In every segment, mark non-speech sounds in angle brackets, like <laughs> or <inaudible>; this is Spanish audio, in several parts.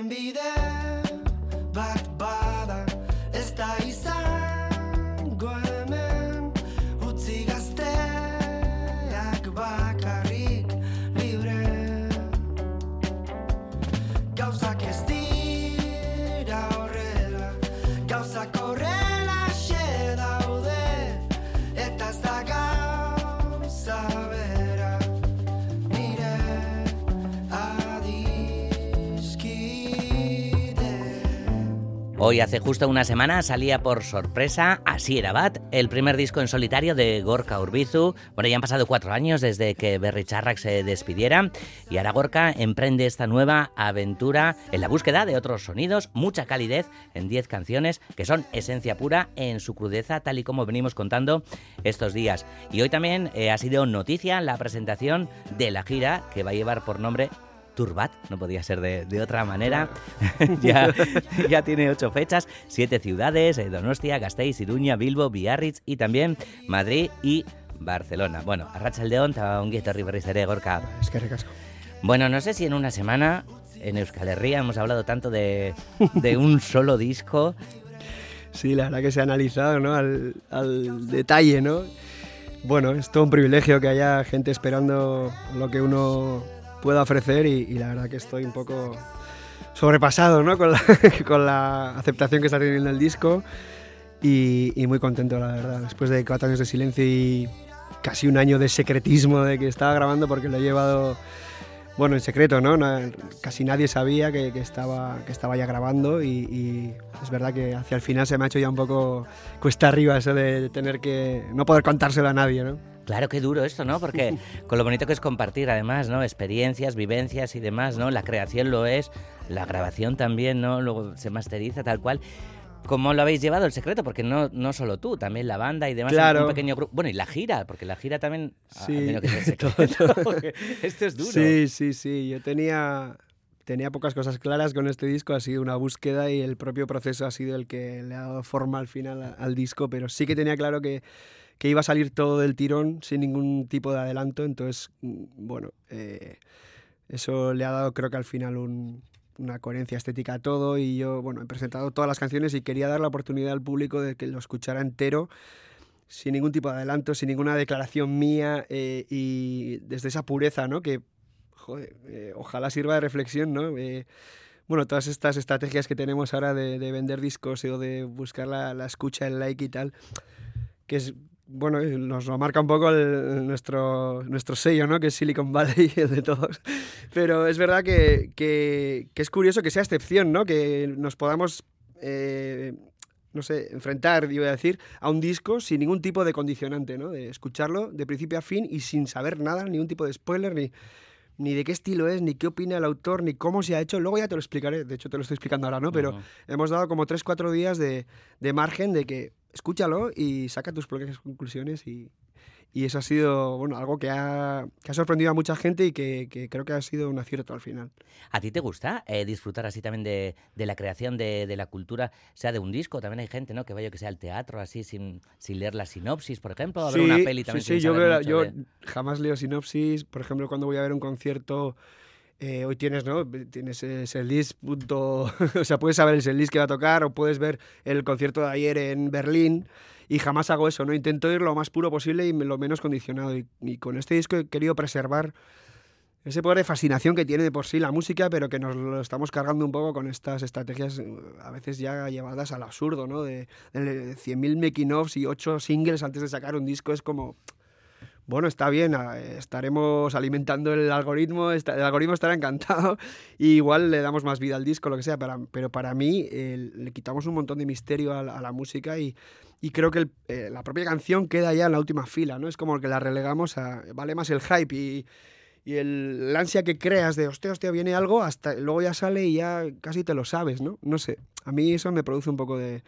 irtenbide bat bada ez da izango hemen utzi gazteak bakarrik libre. Gauzak ez dira horrela xe daude eta ez da gauza Hoy hace justo una semana salía por sorpresa Así era Bat, el primer disco en solitario de Gorka Urbizu. Bueno, ya han pasado cuatro años desde que Berry Charrack se despidiera y ahora Gorka emprende esta nueva aventura en la búsqueda de otros sonidos, mucha calidez en diez canciones que son esencia pura en su crudeza, tal y como venimos contando estos días. Y hoy también eh, ha sido noticia la presentación de la gira que va a llevar por nombre Turbat, no podía ser de, otra manera. <laughs> ya, ya, tiene ocho fechas, siete ciudades, eh, Donostia, Gasteiz, Iruña, Bilbo, Biarritz y también Madrid y Barcelona. Bueno, Arracha el León, un guito Riverriceré, Gorka. Es que recasco. Bueno, no sé si en una semana en Euskal Herria hemos hablado tanto de, de un <laughs> solo disco. Sí, la verdad que se ha analizado ¿no? al, al detalle, ¿no? Bueno, es todo un privilegio que haya gente esperando lo que uno pueda ofrecer y, la verdad que estoy un poco sobrepasado ¿no? con, la, <laughs> con la aceptación que está teniendo el disco y, muy contento, la verdad. Después de cuatro años de silencio y casi un año de secretismo de que estaba grabando porque lo he llevado, bueno, en secreto, ¿no? casi nadie sabía que, estaba, que estaba ya grabando y, es verdad que hacia el final se me ha hecho ya un poco cuesta arriba eso de tener que no poder contárselo a nadie, ¿no? Claro, qué duro esto, ¿no? Porque <laughs> con lo bonito que es compartir, además, ¿no? Experiencias, vivencias y demás, ¿no? La creación lo es, la grabación también, ¿no? Luego se masteriza tal cual. ¿Cómo lo habéis llevado el secreto? Porque no, no solo tú, también la banda y demás, claro. un pequeño grupo. Bueno, y la gira, porque la gira también sí. <laughs> esto es duro. Sí, sí, sí. Yo tenía, tenía pocas cosas claras con este disco, ha sido una búsqueda y el propio proceso ha sido el que le ha dado forma al final al disco, pero sí que tenía claro que que iba a salir todo del tirón sin ningún tipo de adelanto. Entonces, mm, bueno, eh, eso le ha dado creo que al final una coherencia estética a todo y yo, bueno, he presentado todas las canciones y quería dar la oportunidad al público de que lo escuchara entero sin ningún tipo de adelanto, sin ninguna declaración mía eh, y desde esa pureza, ¿no? Que, joder, eh, ojalá sirva de reflexión, ¿no? bueno, todas estas estrategias que tenemos ahora de, vender discos o de buscar la, la, escucha, el like y tal, que es bueno, nos lo marca un poco nuestro, nuestro sello, ¿no? Que es Silicon Valley, <laughs> el de todos. Pero es verdad que, que, es curioso que sea excepción, ¿no? Que nos podamos, eh, no sé, enfrentar, iba a decir, a un disco sin ningún tipo de condicionante, ¿no? De escucharlo de principio a fin y sin saber nada, ningún tipo de spoiler, ni, ni de qué estilo es, ni qué opina el autor, ni cómo se ha hecho. Luego ya te lo explicaré, de hecho te lo estoy explicando ahora, ¿no? Pero hemos dado como 3-4 días de, de margen de que escúchalo y saca tus propias conclusiones y, y eso ha sido bueno algo que ha, que ha sorprendido a mucha gente y que, que, creo que ha sido un acierto al final. ¿A ti te gusta eh, disfrutar así también de, de la creación de, de, la cultura, sea de un disco? También hay gente ¿no? que vaya que sea al teatro así sin, sin leer la sinopsis, por ejemplo, a ver una peli también. Sí, sí, yo, yo jamás leo sinopsis. Por ejemplo, cuando voy a ver un concierto eh, hoy tienes, ¿no? Tienes ese list, punto, <laughs> o sea, puedes saber el list que va a tocar o puedes ver el concierto de ayer en Berlín y jamás hago eso, ¿no? Intento ir lo más puro posible y lo menos condicionado y, con este disco he querido preservar ese poder de fascinación que tiene de por sí la música, pero que nos lo estamos cargando un poco con estas estrategias eh, a veces ya llevadas al absurdo, ¿no? De, de 100.000 making-offs y 8 singles antes de sacar un disco es como bueno, está bien, estaremos alimentando el algoritmo, el algoritmo estará encantado <laughs> y igual le damos más vida al disco, lo que sea, pero para mí le quitamos un montón de misterio a la, música y, creo que eh, la propia canción queda ya en la última fila, ¿no? Es como que la relegamos a, vale más el hype y, el, ansia que creas de, hostia, hostia, viene algo, hasta luego ya sale y ya casi te lo sabes, ¿no? No sé, a mí eso me produce un poco de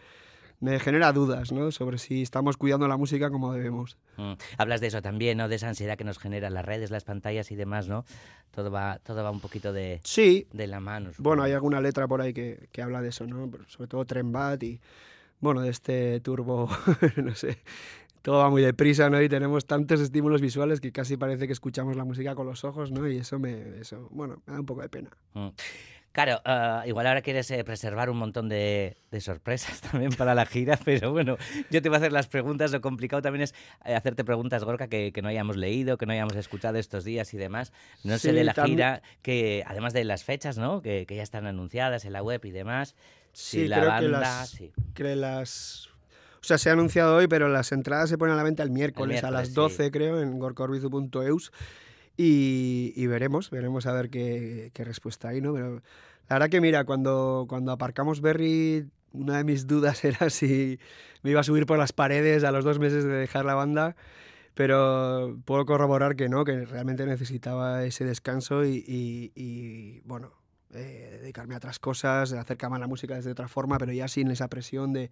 me genera dudas ¿no? sobre si estamos cuidando la música como debemos. Mm. Hablas de eso también, ¿no? de esa ansiedad que nos generan las redes, las pantallas y demás, ¿no? Todo va, todo va un poquito de, sí. de la mano. Bueno, hay alguna letra por ahí que, que habla de eso, ¿no? sobre todo Trembat y, bueno, de este turbo, <laughs> no sé, todo va muy deprisa, ¿no? Y tenemos tantos estímulos visuales que casi parece que escuchamos la música con los ojos, ¿no? Y eso me, eso, bueno, me da un poco de pena. Mm. Claro, uh, igual ahora quieres eh, preservar un montón de, de, sorpresas <laughs> también para la gira, pero bueno, yo te voy a hacer las preguntas. Lo complicado también es eh, hacerte preguntas, Gorka, que, que, no hayamos leído, que no hayamos escuchado estos días y demás. No sí, sé de la también... gira, que además de las fechas, ¿no? Que, que, ya están anunciadas en la web y demás. Sí, si la creo banda, que las, sí. que las o sea, se ha anunciado hoy, pero las entradas se ponen a la venta el miércoles, El a miércoles, las 12, sí. creo, en gorcorbizu.eus. Y, y, veremos, veremos a ver qué, qué, respuesta hay, ¿no? Pero la verdad que, mira, cuando, cuando aparcamos Berry, una de mis dudas <laughs> era si me iba a subir por las paredes a los dos meses de dejar la banda, pero puedo corroborar que no, que realmente necesitaba ese descanso y, y, y bueno, eh, dedicarme a otras cosas, acercarme a la música desde otra forma, pero ya sin esa presión de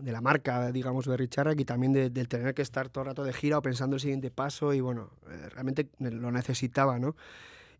de la marca, digamos, Berry Charrac y también del de tener que estar todo el rato de gira o pensando el siguiente paso y bueno, eh, realmente lo necesitaba, ¿no?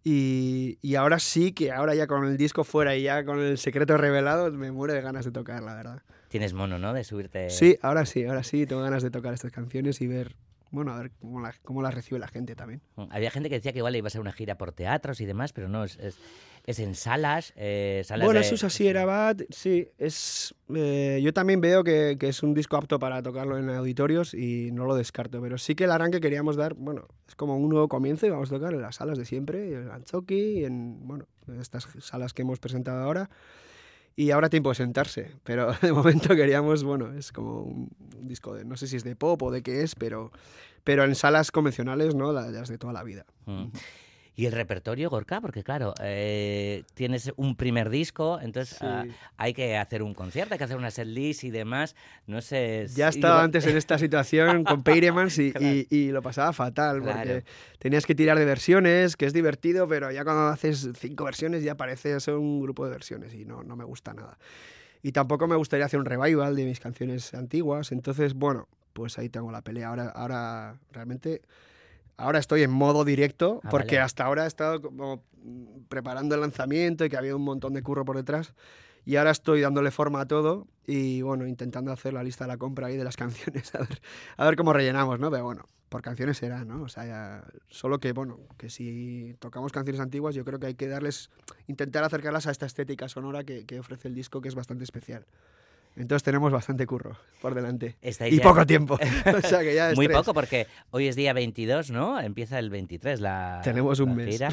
Y, y, ahora sí que ahora ya con el disco fuera y ya con el secreto revelado me muero de ganas de tocar, la verdad. Tienes mono, ¿no? De subirte... Sí, ahora sí, ahora sí, tengo ganas de tocar estas canciones y ver, bueno, a ver cómo, la, cómo las recibe la gente también. Había gente que decía que igual iba a ser una gira por teatros y demás, pero no, es, es, es en salas, eh, salas Bueno, de... eso es así, era bad, sí, es... Eh, yo también veo que, que, es un disco apto para tocarlo en auditorios y no lo descarto, pero sí que el arranque queríamos dar, bueno, es como un nuevo comienzo y vamos a tocar en las salas de siempre, en Anchoqui en, bueno, en estas salas que hemos presentado ahora y ahora tiempo de sentarse, pero <laughs> de momento queríamos, bueno, es como un, un, disco de, no sé si es de pop o de qué es, pero, pero en salas convencionales, ¿no? Las de toda la vida. Mm. ¿Y el repertorio, Gorka? Porque claro, eh, tienes un primer disco, entonces sí. uh, hay que hacer un concierto, hay que hacer una setlist y demás, no sé... Ya estaba antes en esta situación con <laughs> Peiremans y, claro. y, y, lo pasaba fatal, porque claro. tenías que tirar de versiones, que es divertido, pero ya cuando haces cinco versiones ya parece ser un grupo de versiones y no, no me gusta nada. Y tampoco me gustaría hacer un revival de mis canciones antiguas, entonces, bueno, pues ahí tengo la pelea. Ahora, ahora realmente ahora estoy en modo directo, ah, porque vale. hasta ahora he estado como preparando el lanzamiento y que había un montón de curro por detrás. Y ahora estoy dándole forma a todo y bueno, intentando hacer la lista de la compra ahí de las <laughs> canciones, a ver, a ver cómo rellenamos, ¿no? Pero bueno, por canciones será, ¿no? O sea, ya, solo que bueno, que si tocamos canciones antiguas, yo creo que hay que darles, intentar acercarlas a esta estética sonora que, que ofrece el disco, que es bastante especial. Entonces tenemos bastante curro por delante. Estáis y ya... poco tiempo. <laughs> o sea que ya Muy poco porque hoy es día 22, ¿no? Empieza el 23 la Tenemos un la mes. <laughs>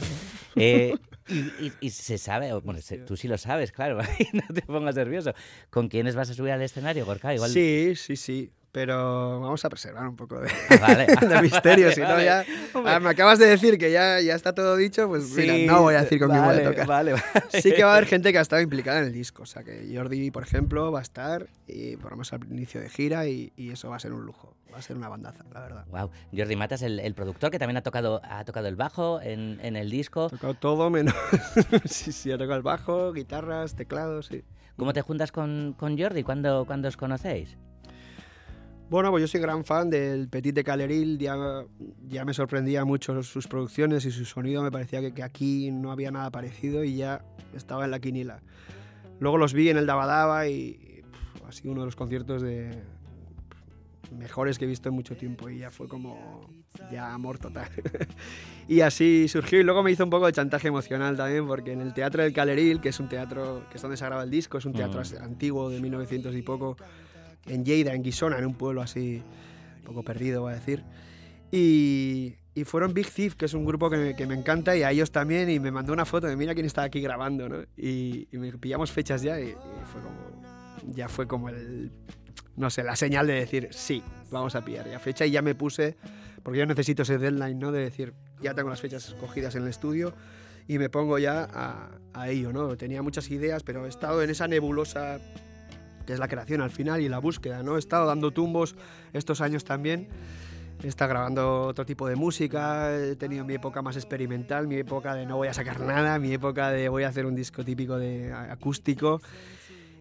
Eh, y, y, y, se sabe, bueno, se, tú sí lo sabes, claro, <laughs> no te pongas nervioso. ¿Con quiénes vas a subir al escenario, Gorka? Igual... Sí, sí, sí pero vamos a preservar un poco de, Ah, vale. <laughs> de misterio, si no ya... Ah, me acabas de decir que ya, ya está todo dicho, pues sí, mira, no voy a decir con vale, quién voy a tocar. Vale, vale. <laughs> Sí que va a haber gente que ha estado implicada en el disco, o sea que Jordi, por ejemplo, va a estar y ponemos al inicio de gira y, y, eso va a ser un lujo, va a ser una bandaza, la verdad. Wow, Jordi Matas, el, el productor que también ha tocado, ha tocado el bajo en, en el disco. Ha tocado todo menos... <laughs> sí, sí, ha tocado el bajo, guitarras, teclados, sí. ¿Cómo te juntas con, con Jordi? ¿Cuándo, ¿Cuándo os conocéis? Bueno, pues yo soy gran fan del Petit de Caleril, ya, ya me sorprendía mucho sus producciones y su sonido, me parecía que, que, aquí no había nada parecido y ya estaba en la quinila. Luego los vi en el Dabadaba y pff, ha sido uno de los conciertos de mejores que he visto en mucho tiempo y ya fue como ya amor total. <laughs> y así surgió y luego me hizo un poco de chantaje emocional también porque en el Teatro del Caleril, que es un teatro que es donde se graba el disco, es un teatro mm. antiguo de 1900 y poco, en Lleida, en Guisona, en un pueblo así, un poco perdido, voy a decir. Y, fueron Big Thief, que es un grupo que me, encanta, y a ellos también, y me mandó una foto de mira quién está aquí grabando, ¿no? Y, me pillamos fechas ya, y, y, fue como, ya fue como el, no sé, la señal de decir, sí, vamos a pillar ya fecha, y ya me puse, porque yo necesito ese deadline, ¿no? De decir, ya tengo las fechas escogidas en el estudio, y me pongo ya a, a ello, ¿no? Tenía muchas ideas, pero he estado en esa nebulosa que es la creación al final y la búsqueda, ¿no? He estado dando tumbos estos años también, he estado grabando otro tipo de música, he tenido mi época más experimental, mi época de no voy a sacar nada, mi época de voy a hacer un disco típico de acústico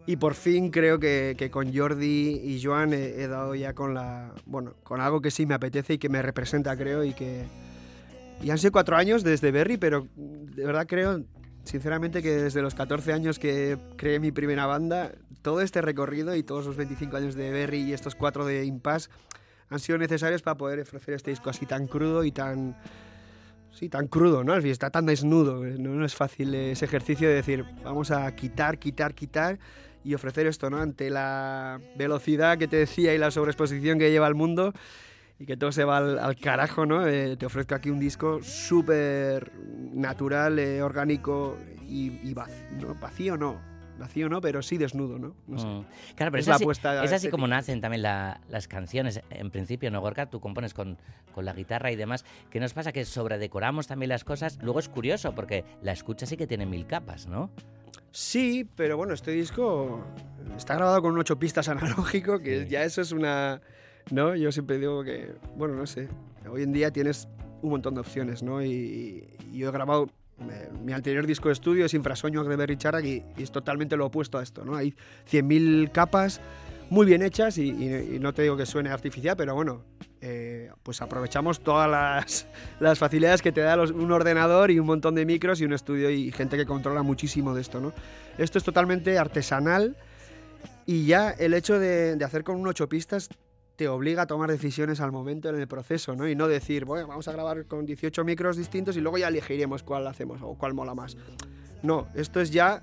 y por fin creo que, que con Jordi y Joan he, he, dado ya con la, bueno, con algo que sí me apetece y que me representa creo y que y han sido cuatro años desde Berry, pero de verdad creo sinceramente que desde los 14 años que creé mi primera banda, todo este recorrido y todos los 25 años de Berry y estos cuatro de Impasse han sido necesarios para poder ofrecer este disco así tan crudo y tan sí, tan crudo, ¿no? Está tan desnudo, no, es fácil ese ejercicio de decir, vamos a quitar, quitar, quitar y ofrecer esto, ¿no? Ante la velocidad que te decía y la sobreexposición que lleva el mundo y que todo se va al, carajo, ¿no? Eh, te ofrezco aquí un disco súper natural, eh, orgánico y, vacío, vacío no, vacío no, pero sí desnudo, ¿no? Mm. Claro, pero es, así, es así como nacen también las canciones. En principio, ¿no, Gorka? Tú compones con, con, la guitarra y demás. ¿Qué nos pasa? Que sobredecoramos también las cosas. Luego es curioso, porque la escucha sí que tiene mil capas, ¿no? Sí, pero bueno, este disco está grabado con un ocho pistas analógico, que ya eso es una... ¿No? Yo siempre digo que, bueno, no sé, hoy en día tienes un montón de opciones, ¿no? Y, yo he grabado mi anterior disco de estudio es Infrasueños de Berry Charrac y, es totalmente lo opuesto a esto, ¿no? Hay 100.000 capas muy bien hechas y, no te digo que suene artificial, pero bueno, eh, pues aprovechamos todas las, <laughs> las, facilidades que te da un ordenador y un montón de micros y un estudio y gente que controla muchísimo de esto, ¿no? Esto es totalmente artesanal y ya el hecho de, de hacer con un ocho pistas te obliga a tomar decisiones al momento en el proceso, ¿no? Y no decir, bueno, vamos a grabar con 18 micros distintos y luego ya elegiremos cuál hacemos o cuál mola más. No, esto es ya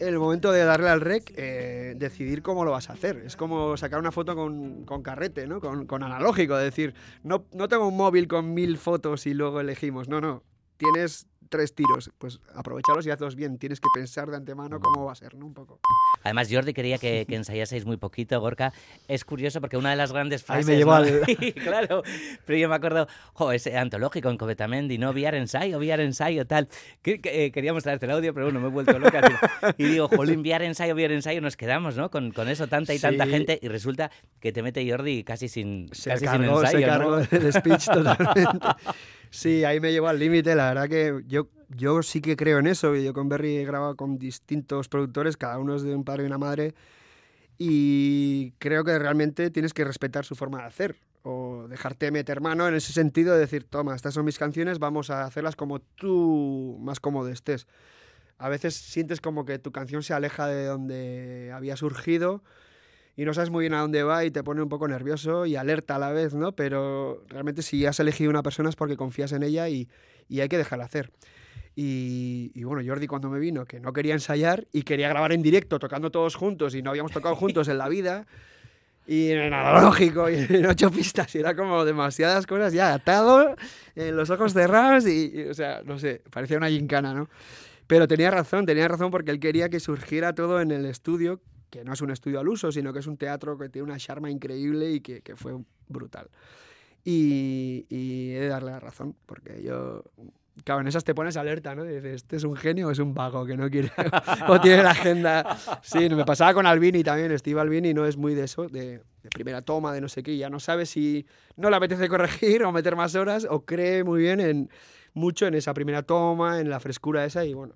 el momento de darle al rec, eh, decidir cómo lo vas a hacer. Es como sacar una foto con, carrete, ¿no? Con, con analógico, decir, no, no tengo un móvil con mil fotos y luego elegimos. No, no. Tienes tres tiros, pues aprovechalos y hazlos bien. Tienes que pensar de antemano cómo va a ser, ¿no? Un poco. Además, Jordi quería que, <laughs> que ensayaseis muy poquito, Gorka. Es curioso porque una de las grandes frases... Ahí me llevó al... <laughs> claro, pero yo me acuerdo, jo, ese antológico en Covetamendi, ¿no? Viar ensayo, viar ensayo, tal. Que, eh, queríamos traerte el audio, pero bueno, me he vuelto loca. y digo, jolín, viar ensayo, viar ensayo, nos quedamos, ¿no? Con, con eso, tanta y tanta gente, y resulta que te mete Jordi casi sin, se casi cargó, sin ensayo, se cargó el speech <laughs> totalmente. Sí, ahí me llevó al límite. La verdad que yo, yo sí que creo en eso. Yo con Berry he grabado con distintos productores, cada uno es de un padre y una madre. Y creo que realmente tienes que respetar su forma de hacer. O dejarte meter mano en ese sentido de decir, toma, estas son mis canciones, vamos a hacerlas como tú más cómodo estés. A veces sientes como que tu canción se aleja de donde había surgido y no sabes muy bien a dónde va y te pone un poco nervioso y alerta a la vez, ¿no? Pero realmente si has elegido una persona es porque confías en ella y, y hay que dejarla hacer. Y, y, bueno, Jordi cuando me vino, que no quería ensayar y quería grabar en directo, tocando todos juntos y no habíamos tocado juntos en la vida, y en analógico y en ocho pistas, y era como demasiadas cosas ya atado, en los ojos cerrados y, o sea, no sé, parecía una gincana, ¿no? Pero tenía razón, tenía razón porque él quería que surgiera todo en el estudio, que no es un estudio al uso, sino que es un teatro que tiene una charma increíble y que, que fue brutal. Y, y, he de darle la razón, porque yo... Claro, en esas te pones alerta, ¿no? dices, ¿este es un genio o es un vago que no quiere <laughs> o tiene la agenda? Sí, me pasaba con Albini también, Steve Albini no es muy de eso, de, de primera toma, de no sé qué, ya no sabe si no le apetece corregir o meter más horas o cree muy bien en mucho en esa primera toma, en la frescura esa y bueno.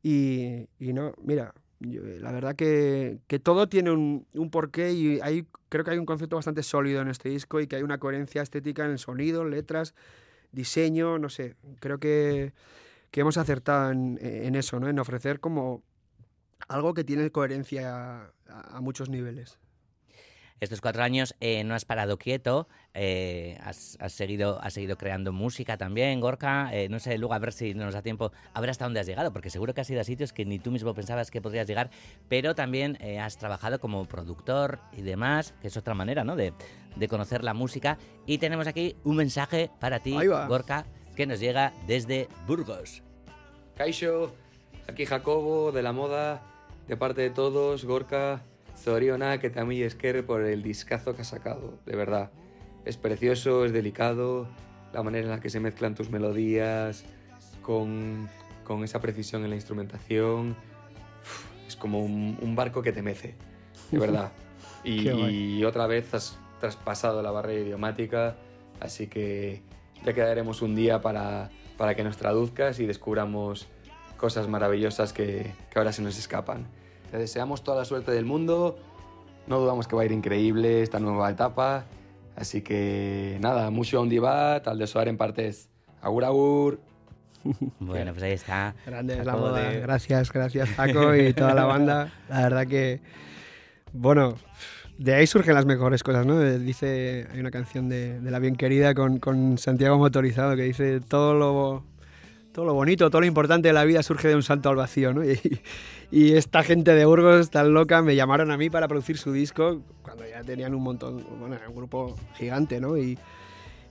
Y, y no, mira, la verdad que, todo tiene un, porqué y hay, creo que hay un concepto bastante sólido en este disco y que hay una coherencia estética en el sonido, letras, diseño, no sé, creo que, que hemos acertado en, eso, ¿no? en ofrecer como algo que tiene coherencia a muchos niveles estos cuatro años eh, no has parado quieto, eh, has, has, seguido, has seguido creando música también, Gorka. Eh, no sé, luego a ver si nos da tiempo a ver hasta dónde has llegado, porque seguro que has ido a sitios que ni tú mismo pensabas que podrías llegar, pero también eh, has trabajado como productor y demás, que es otra manera ¿no? de, de conocer la música. Y tenemos aquí un mensaje para ti, Gorka, que nos llega desde Burgos. Kaisho, aquí Jacobo de la moda, de parte de todos, Gorka. Zoriona, que también es que por el discazo que ha sacado, de verdad. Es precioso, es delicado, la manera en la que se mezclan tus melodías con, con esa precisión en la instrumentación. es como un, un, barco que te mece, de verdad. Y, y, otra vez has traspasado la barrera idiomática, así que ya quedaremos un día para, para que nos traduzcas y descubramos cosas maravillosas que, que ahora se nos escapan. Te deseamos toda la suerte del mundo. No dudamos que va a ir increíble esta nueva etapa. Así que nada, mucho ondibat, al de soar en partes. Agur, agur. <laughs> Bueno, pues ahí está. Grande la moda. Gracias, gracias <laughs> Paco y toda la banda. La verdad que, bueno, de ahí surgen las mejores cosas, ¿no? Dice, hay una canción de, La Bien Querida con, con, Santiago Motorizado que dice todo lo, todo lo bonito, todo lo importante de la vida surge de un salto al vacío, ¿no? <laughs> Y, esta gente de Burgos tan loca me llamaron a mí para producir su disco cuando ya tenían un montón, bueno, un grupo gigante, ¿no? Y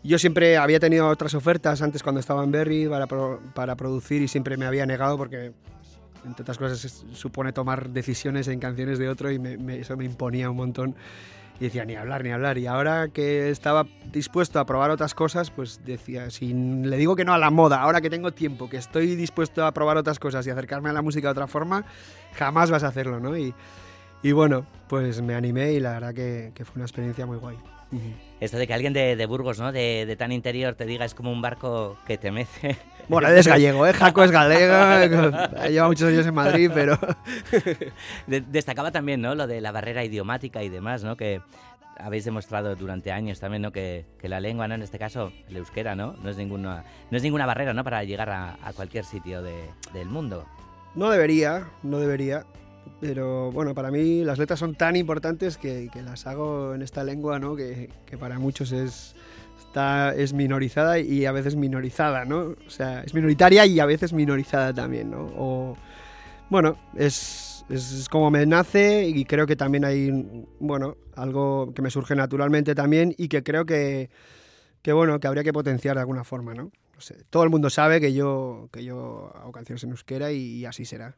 yo siempre había tenido otras ofertas antes cuando estaba en Berry para, para producir y siempre me había negado porque entre otras cosas, supone tomar decisiones en canciones de otro y eso me imponía un montón. Y decía, ni hablar, ni hablar. Y ahora que estaba dispuesto a probar otras cosas, pues decía, si le digo que no a la moda, ahora que tengo tiempo, que estoy dispuesto a probar otras cosas y acercarme a la música de otra forma, jamás vas a hacerlo, ¿no? Y, y bueno, pues me animé y la verdad que, que fue una experiencia muy guay. Esto de que alguien de, Burgos, ¿no? De, de, tan interior te diga es como un barco que te mece. Bueno, él es gallego, ¿eh? Jaco es galego, <laughs> lleva muchos años en Madrid, pero... <laughs> destacaba también, ¿no? Lo de la barrera idiomática y demás, ¿no? Que habéis demostrado durante años también, ¿no? Que, que la lengua, ¿no? En este caso, el euskera, ¿no? No es ninguna, no es ninguna barrera, ¿no? Para llegar a, cualquier sitio del mundo. No debería, no debería. Pero bueno, para mí las letras son tan importantes que, que las hago en esta lengua, ¿no? Que, que para muchos es es minorizada y a veces minorizada, ¿no? O sea, es minoritaria y a veces minorizada también, ¿no? O, bueno, es, es como me nace y creo que también hay, bueno, algo que me surge naturalmente también y que creo que, que bueno, que habría que potenciar de alguna forma, ¿no? todo el mundo sabe que yo, que yo hago canciones en euskera y, así será.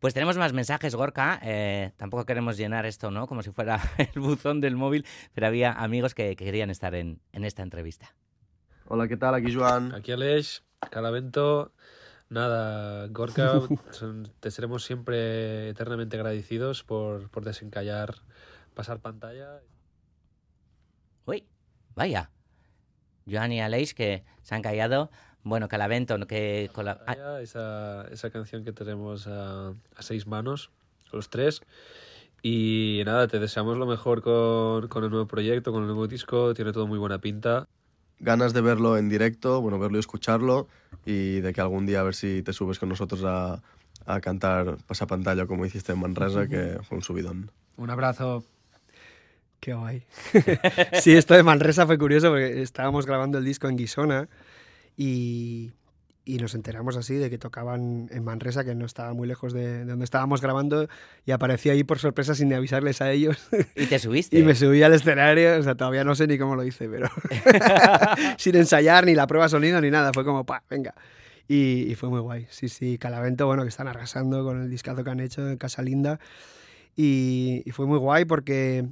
Pues tenemos más mensajes, Gorka. Eh, tampoco queremos llenar esto, ¿no? Como si fuera <laughs> el buzón del móvil, pero había amigos que, querían estar en, esta entrevista. Hola, ¿qué tal? Aquí Joan. Aquí Aleix, Calavento. Nada, Gorka, <laughs> te seremos siempre eternamente agradecidos por, por desencallar, pasar pantalla. Uy, vaya. Joan y Aleix que se han callado bueno, Calavento, que... Con ah. esa, esa, canción que tenemos a, seis manos, los tres. Y nada, te deseamos lo mejor con, con, el nuevo proyecto, con el nuevo disco, tiene todo muy buena pinta. Ganas de verlo en directo, bueno, verlo y escucharlo, y de que algún día a ver si te subes con nosotros a, a cantar pasapantalla como hiciste en Manresa, que fue un subidón. Un abrazo. Qué guay. <laughs> sí, esto de Manresa fue curioso porque estábamos grabando el disco en Guisona y, nos enteramos así de que tocaban en Manresa, que no estaba muy lejos de, donde estábamos grabando, y aparecí ahí por sorpresa sin avisarles a ellos. ¿Y te subiste? y me subí al escenario, o sea, todavía no sé ni cómo lo hice, pero <laughs> sin ensayar ni la prueba de sonido ni nada, fue como, pa, venga. Y, fue muy guay. Sí, sí, Calavento, bueno, que están arrasando con el discazo que han hecho en Casa Linda. Y, y fue muy guay porque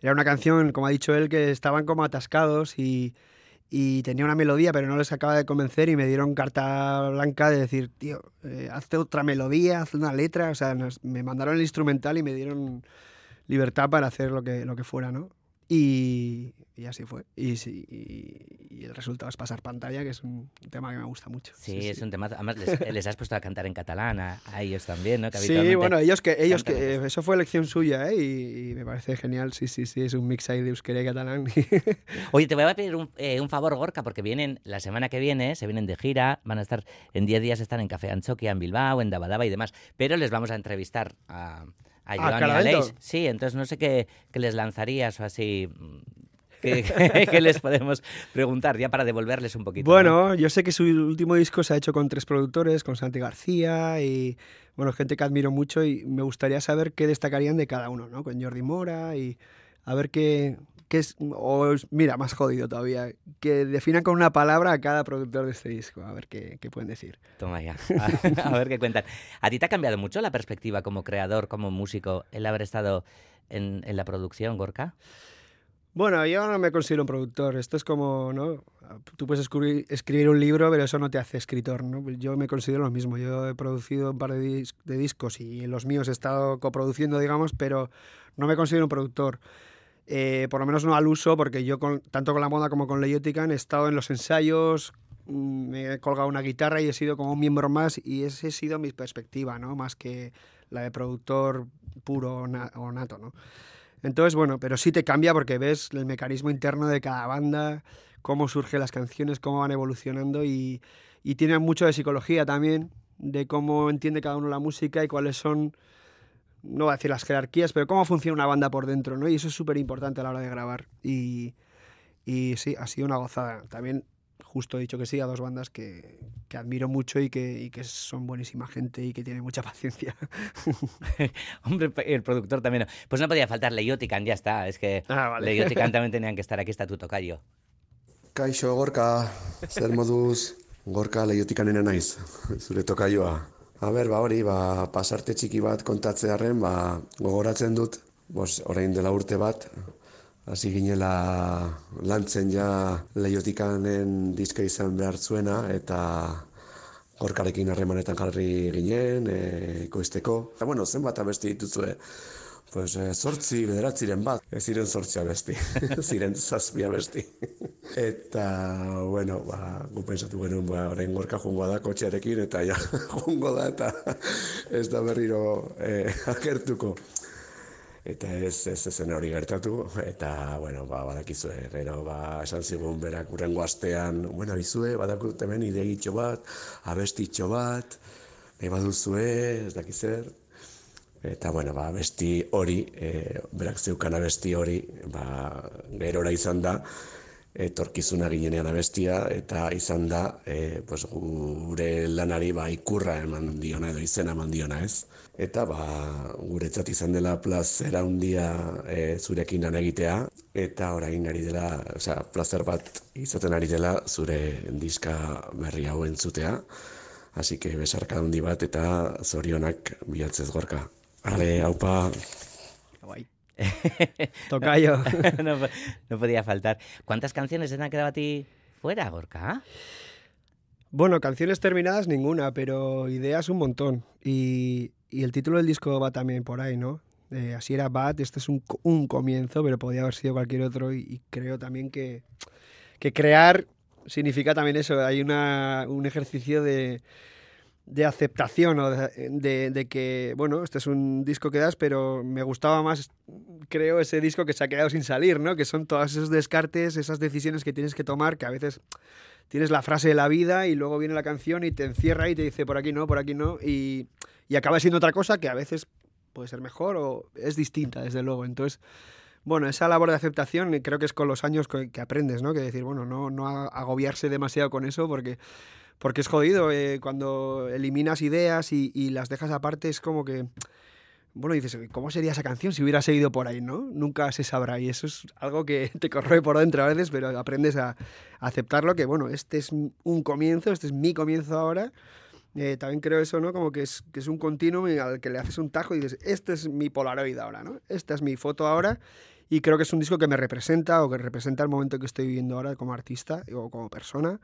era una canción, como ha dicho él, que estaban como atascados y y tenía una melodía, pero no les acaba de convencer y me dieron carta blanca de decir, tío, eh, hazte otra melodía, haz una letra, o sea, me mandaron el instrumental y me dieron libertad para hacer lo que, lo que fuera, ¿no? Y, y así fue. Y, y, el resultado es pasar pantalla, que es un tema que me gusta mucho. Sí, es un tema. Además, les, has puesto a cantar en catalán a, ellos también, ¿no? sí, bueno, ellos que. ellos que Eso fue elección suya, ¿eh? Y, me parece genial. Sí, sí, sí, es un mix ahí de euskera y catalán. <laughs> Oye, te voy a pedir un, eh, un, favor, Gorka, porque vienen la semana que viene, se vienen de gira, van a estar. En 10 días están en Café Anchoquia, en Bilbao, en Dabadaba y demás. Pero les vamos a entrevistar a a Joan y Sí, entonces no sé qué, qué, les lanzarías o así. <laughs> ¿Qué, les podemos preguntar ya para devolverles un poquito? Bueno, yo sé que su último disco se ha hecho con tres productores, con Santi García y bueno, gente que admiro mucho y me gustaría saber qué destacarían de cada uno, ¿no? Con Jordi Mora y a ver qué, es, o mira, más jodido todavía, que definan con una palabra a cada productor de este disco, a ver qué, pueden decir. Toma ya, <laughs> <laughs> a, ver qué cuentan. ¿A ti te ha cambiado mucho la perspectiva como creador, como músico, el haber estado en, en la producción, Gorka? Bueno, yo no me considero un productor. Esto es como, ¿no? Tú puedes escribir, escribir, un libro, pero eso no te hace escritor, ¿no? Yo me considero lo mismo. Yo he producido un par de, de discos y en los míos he estado coproduciendo, digamos, pero no me considero un productor. Eh, por lo menos no al uso, porque yo con, tanto con la moda como con Leyotican he estado en los ensayos, mm, me he colgado una guitarra y he sido como un miembro más y esa ha sido mi perspectiva, ¿no? Más que la de productor puro o nato, ¿no? Entonces, bueno, pero sí te cambia porque ves el mecanismo interno de cada banda, cómo surgen las canciones, cómo van evolucionando y, y tiene mucho de psicología también, de cómo entiende cada uno la música y cuáles son no voy a decir las jerarquías, pero cómo funciona una banda por dentro, ¿no? Y eso es súper importante a la hora de grabar. Y, y sí, ha sido una gozada. También justo he dicho que sí a dos bandas que, que admiro mucho y que, y que, son buenísima gente y que tienen mucha <laughs> paciencia. <laughs> Hombre, el productor también. Pues no podía faltar Leiotican, ya está. Es que ah, vale. Leiotican <laughs> también tenían que estar. Aquí está tu tocayo. Kaixo, Gorka, zer moduz, Gorka Leioticanena naiz, zure tokaioa. A ber, ba hori, ba, pasarte txiki bat kontatzearen, ba, gogoratzen dut, bos, orain dela urte bat, hasi ginela lantzen ja lehotikanen diska izan behar zuena, eta gorkarekin harremanetan jarri ginen, e, ikoizteko. Eta, bueno, zenbat abesti dituzue, pues, e, zortzi bederatziren bat, ez ziren zortzi abesti, <laughs> ziren zazpi abesti. <laughs> eta, bueno, ba, gu pensatu genuen, ba, orain gorka jungoa da kotxearekin, eta ja, <laughs> jungo da, eta ez da berriro e, akertuko eta ez ez zen hori gertatu eta bueno ba badakizue gero ba esan zigun berak urrengo astean bueno bizue badakut hemen idegitxo bat abestitxo bat nahi baduzue ez dakiz zer eta bueno ba abesti hori e, berak zeukan abesti hori ba gerora izan da etorkizuna ginenean abestia eta izan da e, pues, gure lanari ba, ikurra eman diona edo izena eman diona ez. Eta ba, guretzat izan dela plazera handia e, zurekin lan egitea eta orain ari dela, osea, plazer bat izaten ari dela zure diska berri hau entzutea. Así que besarka handi bat eta zorionak bilatzez gorka. Ale, haupa! Guai. <laughs> Tocayo. <laughs> no, no, podía faltar. ¿Cuántas canciones se te han quedado a ti fuera, Gorka? Bueno, canciones terminadas ninguna, pero ideas un montón. Y, y el título del disco va también por ahí, ¿no? Eh, así era Bad, este es un, un, comienzo, pero podía haber sido cualquier otro. Y, y creo también que, que, crear significa también eso. Hay una, un ejercicio de de aceptación o de, de, que, bueno, este es un disco que das, pero me gustaba más, creo, ese disco que se ha quedado sin salir, ¿no? Que son todos esos descartes, esas decisiones que tienes que tomar, que a veces tienes la frase de la vida y luego viene la canción y te encierra y te dice por aquí no, por aquí no, y, y acaba siendo otra cosa que a veces puede ser mejor o es distinta, desde luego. Entonces, bueno, esa labor de aceptación creo que es con los años que, que aprendes, ¿no? Que decir, bueno, no, no agobiarse demasiado con eso porque porque es jodido eh, cuando eliminas ideas y, y, las dejas aparte, es como que, bueno, dices, ¿cómo sería esa canción si hubiera seguido por ahí, no? Nunca se sabrá y eso es algo que <laughs> te corre por dentro a veces, pero aprendes a, a aceptarlo, que bueno, este es un comienzo, este es mi comienzo ahora. Eh, también creo eso, ¿no? Como que es, que es un continuum al que le haces un tajo y dices, este es mi Polaroid ahora, ¿no? Esta es mi foto ahora y creo que es un disco que me representa o que representa el momento que estoy viviendo ahora como artista o como persona.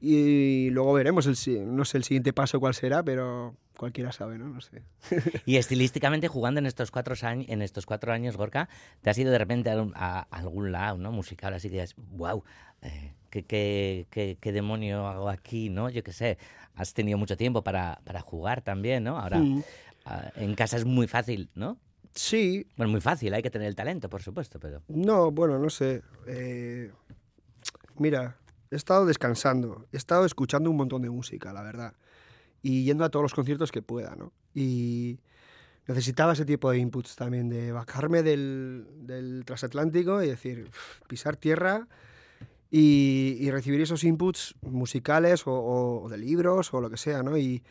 Y luego veremos, el, no sé el siguiente paso cuál será, pero cualquiera sabe, ¿no? No sé. <laughs> y estilísticamente, jugando en estos cuatro años, en estos cuatro años, Gorka, te has ido de repente a, a, algún lado, ¿no? Musical, así que wow, eh, ¿qué, qué, qué, qué, demonio hago aquí, no? Yo qué sé, has tenido mucho tiempo para, para jugar también, ¿no? Ahora, mm. uh, en casa es muy fácil, ¿no? Sí. Bueno, muy fácil, hay que tener el talento, por supuesto, pero... No, bueno, no sé. Eh, mira, he estado descansando, he estado escuchando un montón de música, la verdad, y yendo a todos los conciertos que pueda, ¿no? Y necesitaba ese tipo de inputs también, de bajarme del, del transatlántico y decir, pisar tierra y, y, recibir esos inputs musicales o, de libros o lo que sea, ¿no? Y,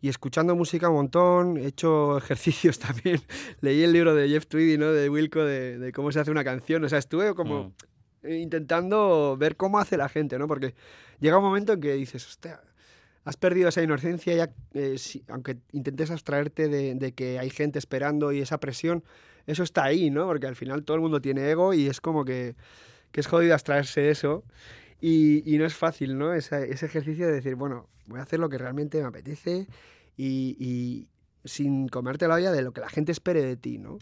y escuchando música un montón, he hecho <laughs> ejercicios también. Leí el libro de Jeff Tweedy, ¿no? De Wilco, de, de, cómo se hace una canción. O sea, estuve como... Mm intentando ver cómo hace la gente, ¿no? Porque llega un momento en que dices, hostia, has perdido esa inocencia, ya, eh, si, aunque intentes abstraerte de, que hay gente esperando y esa presión, eso está ahí, ¿no? Porque al final todo el mundo tiene ego y es como que, es jodido abstraerse eso. Y, no es fácil, ¿no? Ese, ejercicio de decir, bueno, voy a hacer lo que realmente me apetece y, y sin comerte la olla de lo que la gente espere de ti, ¿no?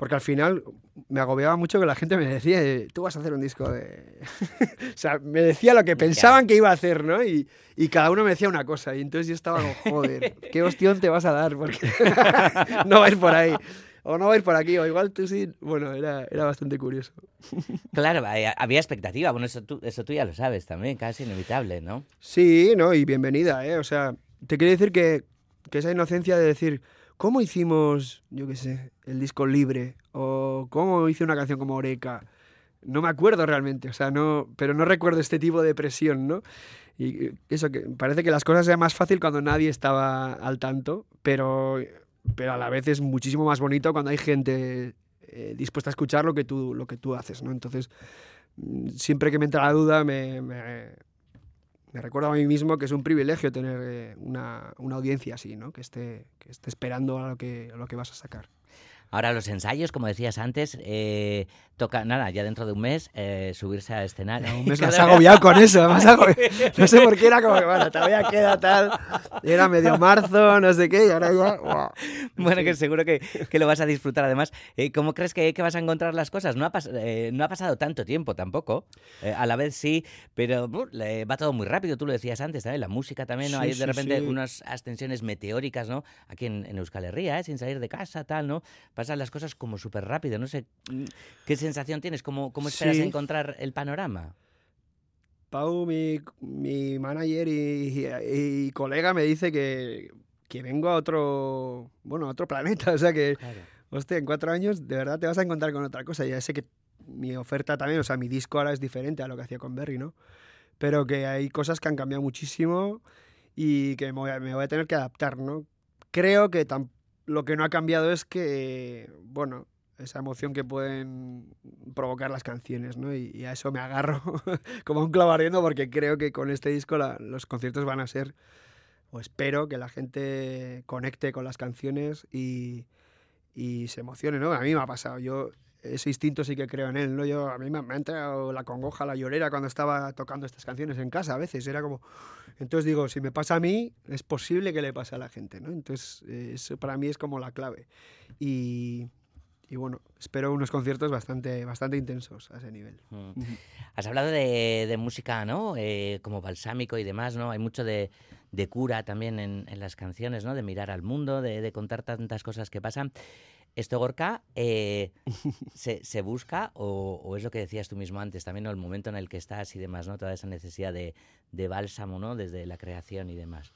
Porque al final me agobiaba mucho que la gente me decía, tú vas a hacer un disco de... <laughs> o sea, me decía lo que pensaban que iba a hacer, ¿no? Y, y, cada uno me decía una cosa. Y entonces yo estaba como, joder, ¿qué hostión te vas a dar? Porque <laughs> no va a ir por ahí. O no va a ir por aquí, o igual tú sí. Bueno, era, era bastante curioso. <laughs> claro, había expectativa. Bueno, eso tú, eso tú ya lo sabes también, casi inevitable, ¿no? Sí, no, y bienvenida, ¿eh? O sea, te quiero decir que, que esa inocencia de decir ¿cómo hicimos, yo qué sé, el disco libre? ¿O cómo hice una canción como Oreca? No me acuerdo realmente, o sea, no, pero no recuerdo este tipo de presión, ¿no? Y eso, que parece que las cosas sean más fácil cuando nadie estaba al tanto, pero, pero a la vez es muchísimo más bonito cuando hay gente eh, dispuesta a escuchar lo que tú, lo que tú haces, ¿no? Entonces, mm, siempre que me entra la duda, me, me, me recuerdo a mí mismo que es un privilegio tener eh, una, una, audiencia así, ¿no? Que esté, que esté esperando a lo que, a lo que vas a sacar. Ahora los ensayos, como decías antes, eh, toca, nada, ya dentro de un mes eh, subirse a escenario. No, un mes <laughs> me has agobiado con eso, me has agobiado. <laughs> no sé por qué era como que, bueno, todavía queda tal, era medio marzo, no sé qué, y ahora ya... Wow. <laughs> Bueno, que seguro que, que, lo vas a disfrutar además. Eh, ¿Cómo crees que, que, vas a encontrar las cosas? No ha, pas eh, no ha pasado tanto tiempo tampoco, eh, a la vez sí, pero va todo muy rápido, tú lo decías antes, también la música también, ¿no? Sí, Hay de sí, repente sí. unas ascensiones meteóricas, ¿no? Aquí en, en Euskal Herria, sin salir de casa, tal, ¿no? Pasan las cosas como súper rápido, no sé, mm, ¿qué sensación tienes? ¿Cómo, cómo esperas Sí. encontrar el panorama? Pau, mi, mi manager y, y- y colega, me dice que, que vengo a otro, bueno, a otro planeta, o sea que... Claro. Hostia, en cuatro años de verdad te vas a encontrar con otra cosa. Ya sé que mi oferta también, o sea, mi disco ahora es diferente a lo que hacía con Berry, ¿no? Pero que hay cosas que han cambiado muchísimo y que me voy a, me voy a tener que adaptar, ¿no? Creo que tam- lo que no ha cambiado es que, bueno, esa emoción que pueden provocar las canciones, ¿no? Y, y a eso me agarro <laughs> como un clavo ardiendo porque creo que con este disco la- los conciertos van a ser, o espero que la gente conecte con las canciones y, y se emocione, ¿no? A mí me ha pasado, yo ese instinto sí que creo en él, ¿no? Yo, a mí me, me ha entrado la congoja, la llorera cuando estaba tocando estas canciones en casa a veces, era como... Entonces digo, si me pasa a mí, es posible que le pase a la gente, ¿no? Entonces, eh, eso para mí es como la clave. Y, y bueno, espero unos conciertos bastante, bastante intensos a ese nivel. Mm. Has hablado de, de música, ¿no? Eh, como balsámico y demás, ¿no? Hay mucho de, de cura también en, en, las canciones, ¿no? De mirar al mundo, de, de, contar tantas cosas que pasan. ¿Esto, Gorka, eh, se, busca o, es lo que decías tú mismo antes, también ¿no? el momento en el que estás y demás, ¿no? Toda esa necesidad de, bálsamo, ¿no? Desde la creación y demás.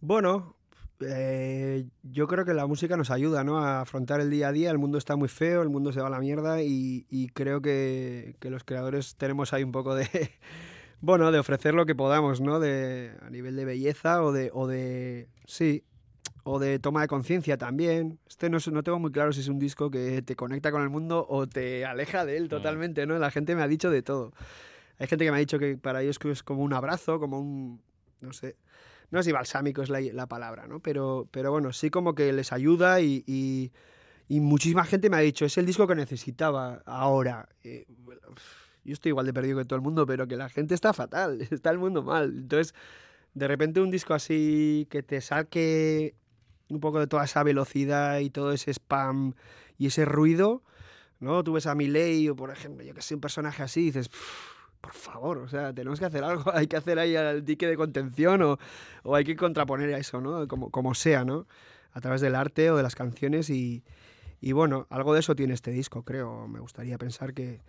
Bueno, eh, yo creo que la música nos ayuda ¿no? a afrontar el día a día. El mundo está muy feo, el mundo se va a la mierda y, y creo que, que, los creadores tenemos ahí un poco de, <laughs> bueno, de ofrecer lo que podamos, ¿no? De, a nivel de belleza o de, o de, sí, o de toma de conciencia también. Este no, no, tengo muy claro si es un disco que te conecta con el mundo o te aleja de él totalmente, ¿no? La gente me ha dicho de todo. Hay gente que me ha dicho que para ellos es como un abrazo, como un, no sé, no sé si balsámico es la, la, palabra, ¿no? Pero, pero bueno, sí como que les ayuda y, y, y, muchísima gente me ha dicho, es el disco que necesitaba ahora. Eh, yo estoy igual de perdido que todo el mundo, pero que la gente está fatal, <laughs> está el mundo mal. Entonces, de repente un disco así que te saque un poco de toda esa velocidad y todo ese spam y ese ruido, ¿no? Tú ves a Miley o, por ejemplo, yo que sé, un personaje así y dices por favor, o sea, tenemos que hacer algo, <laughs> hay que hacer ahí al dique de contención o, o hay que contraponer a eso, ¿no? Como, como, sea, ¿no? A través del arte o de las canciones y, y, bueno, algo de eso tiene este disco, creo. Me gustaría pensar que,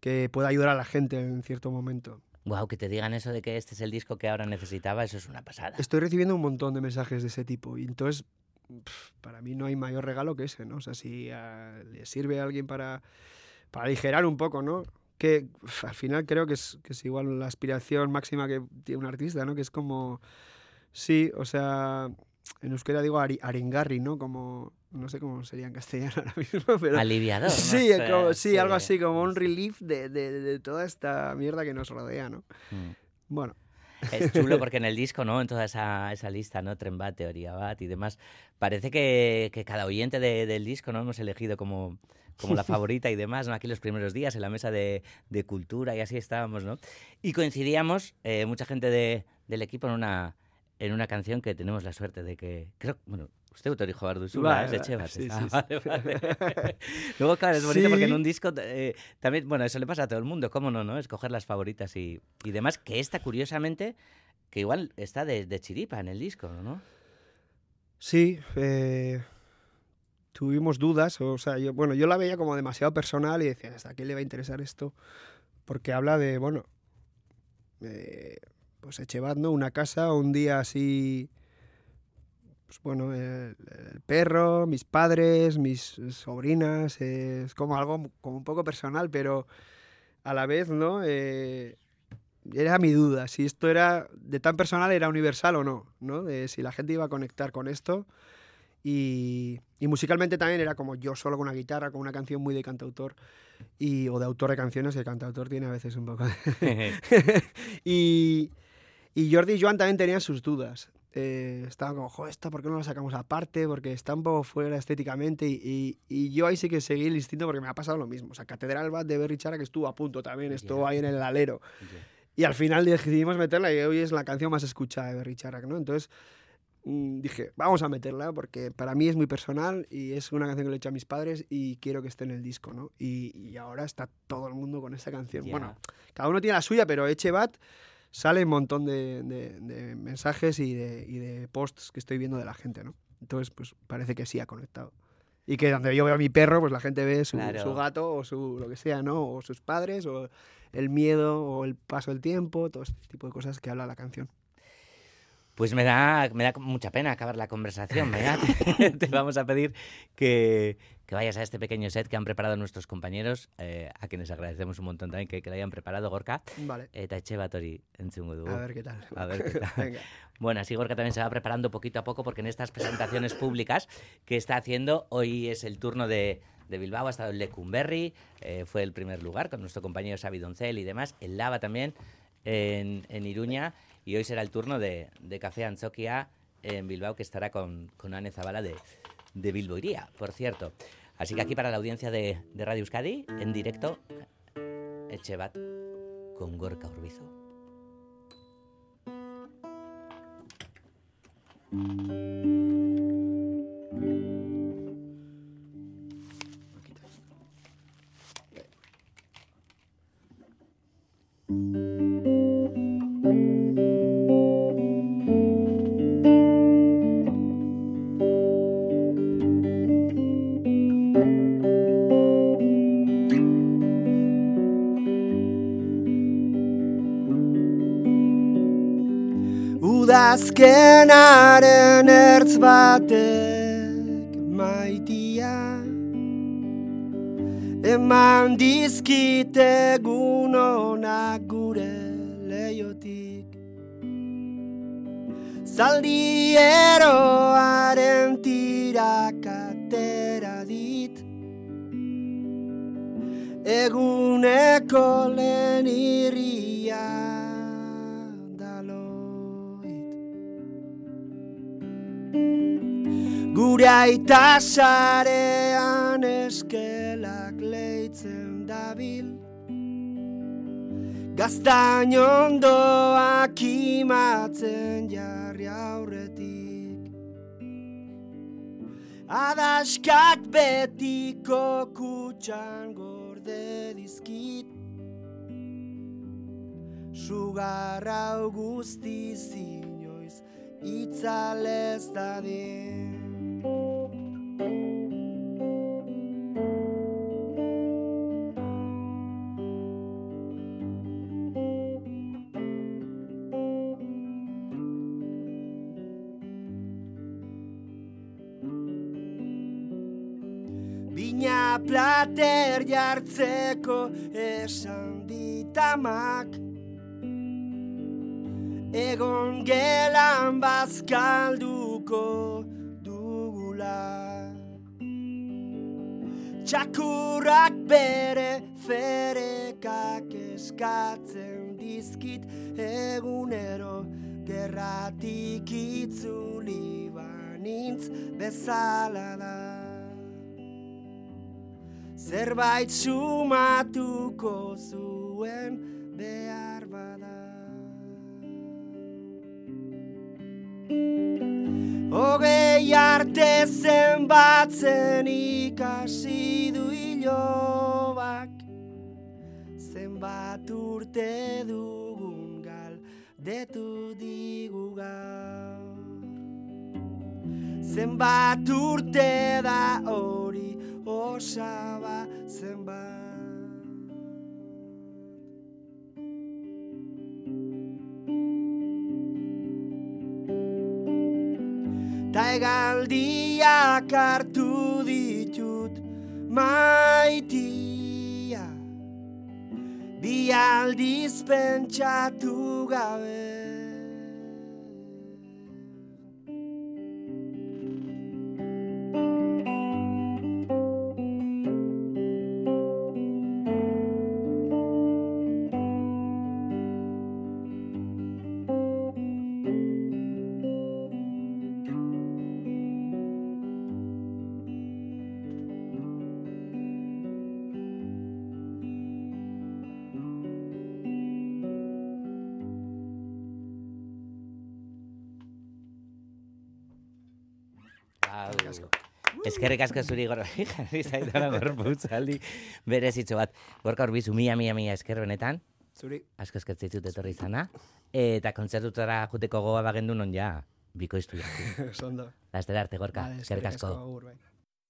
que puede ayudar a la gente en cierto momento. Wow, que te digan eso de que este es el disco que ahora necesitaba, eso es una pasada. Estoy recibiendo un montón de mensajes de ese tipo y entonces para mí no hay mayor regalo que ese, ¿no? O sea, si uh, le sirve a alguien para, para aligerar un poco, ¿no? que uf, al final creo que es, que es igual la aspiración máxima que tiene un artista, ¿no? Que es como, sí, o sea, en euskera digo ari, aringarri, ¿no? Como, no sé cómo sería en castellano <laughs> ahora mismo, pero... Aliviador, Sí, no sé, como, sí, sí, algo así, como un relief de, de, de, toda esta mierda que nos rodea, ¿no? Mm. Bueno. Es chulo <laughs> porque en el disco, ¿no? En toda esa, esa lista, ¿no? Trembat, Teoría Bat y demás, parece que, que cada oyente de, del disco, ¿no? Hemos elegido como, como la <laughs> favorita y demás, ¿no? Aquí los primeros días en la mesa de, de cultura y así estábamos, ¿no? Y coincidíamos, eh, mucha gente de, del equipo en una, en una canción que tenemos la suerte de que, creo, bueno, usted Arduzula, vale, es de sí, sí, vale, vale. <laughs> Luego, claro, es bonito Sí. porque en un disco eh, también, bueno, eso le pasa a todo el mundo, ¿cómo no, no? Escoger las favoritas y, y demás, que esta, curiosamente, que igual está de, de chiripa en el disco, ¿no? Sí, eh, tuvimos dudas, o sea, yo, bueno, yo la veía como demasiado personal y decía, ¿hasta qué le va a interesar esto? Porque habla de, bueno, eh, pues Echevad, ¿no? Una casa, un día así, pues bueno, el, el perro, mis padres, mis sobrinas, eh, es como algo como un poco personal, pero a la vez, ¿no? Eh, era mi duda, si esto era de tan personal era universal o no, ¿no? De si la gente iba a conectar con esto. Y, y musicalmente también era como yo solo con una guitarra, con una canción muy de cantautor y, o de autor de canciones, el cantautor tiene a veces un poco de... <laughs> <laughs> y, y Jordi y Joan también tenían sus dudas. Eh, estaban como, jo, esto, ¿por qué no lo sacamos aparte? Porque está un poco fuera estéticamente. Y, y, y yo ahí sí que seguí el instinto porque me ha pasado lo mismo. O sea, Catedral Bad de Berry Chara, que estuvo a punto también, estuvo ahí en el alero. Y al final decidimos meterla y hoy es la canción más escuchada de Berry Chara, ¿no? Entonces mm, dije, vamos a meterla porque para mí es muy personal y es una canción que le he hecho a mis padres y quiero que esté en el disco, ¿no? Y, y ahora está todo el mundo con esta canción. Bueno, cada uno tiene la suya, pero Echebat sale un montón de, de- de mensajes y de, y de posts que estoy viendo de la gente, ¿no? Entonces, pues parece que sí ha conectado. Y que donde yo veo a mi perro, pues la gente ve su, Claro. su gato o su lo que sea, ¿no? O sus padres, o el miedo, o el paso del tiempo, todo este tipo de cosas que habla la canción. Pues me da, me da mucha pena acabar la conversación. Venga, te, <laughs> <laughs> te vamos a pedir que, que vayas a este pequeño set que han preparado nuestros compañeros, eh, a quienes agradecemos un montón también que, que lo hayan preparado, Gorka. Vale. Eta etxe bat hori entzungo dugu. A ver qué tal. A ver qué tal. <laughs> Venga. Bueno, así Gorka también se va preparando poquito a poco porque en estas presentaciones públicas que está haciendo, hoy es el turno de, de Bilbao, ha estado en Lecumberri, eh, fue el primer lugar con nuestro compañero Xavi Doncel y demás, el Lava también en, en Iruña y hoy será el turno de, de Café Anzokia en Bilbao que estará con, con Ane Zabala de, de Bilbo Iría, por cierto. Así que aquí para la audiencia de, de Radio Euskadi, en directo, Echevat con Gorka Urbizu. Udazkenaren ertz batek maitia. Eman dizkite egun onak gure leiotik Zaldieroaren tirak atera dit. Eguneko lehen irria Gure aita sarean eskelak leitzen dabil. Gaztain ondoak imatzen jarri aurretik. Adaskak betiko kutxan gorde dizkit. Sugarra guztiz inoiz itzalez dadin Bina plater jartzeko esan ditamak Egon gelan bazkalduko dugula. Txakurrak bere ferekak eskatzen dizkit egunero. Gerratik itzuli banintz bezala da. Zerbait sumatuko zuen behar bada Hogei arte zenbatzen ikasi du ilobak. Zenbat urte dugun galdetu digu gaur. Zenbat urte da hori osaba zenbat Ta egaldiak hartu ditut maitia. Bi aldiz pentsatu gabe Eskerrik asko zuri gorra, <laughs> jarri zaitara gorputzaldi berezitxo bat. Gorka urbizu, mia, mia, mia esker benetan, Zuri. asko eskertzitzut etorri izana, eta kontzertutara juteko goa bagendu non ja, bikoiztu jaku. <laughs> Zondo. Lastera arte, Gorka, Vale, eskerrik asko. agur, bai.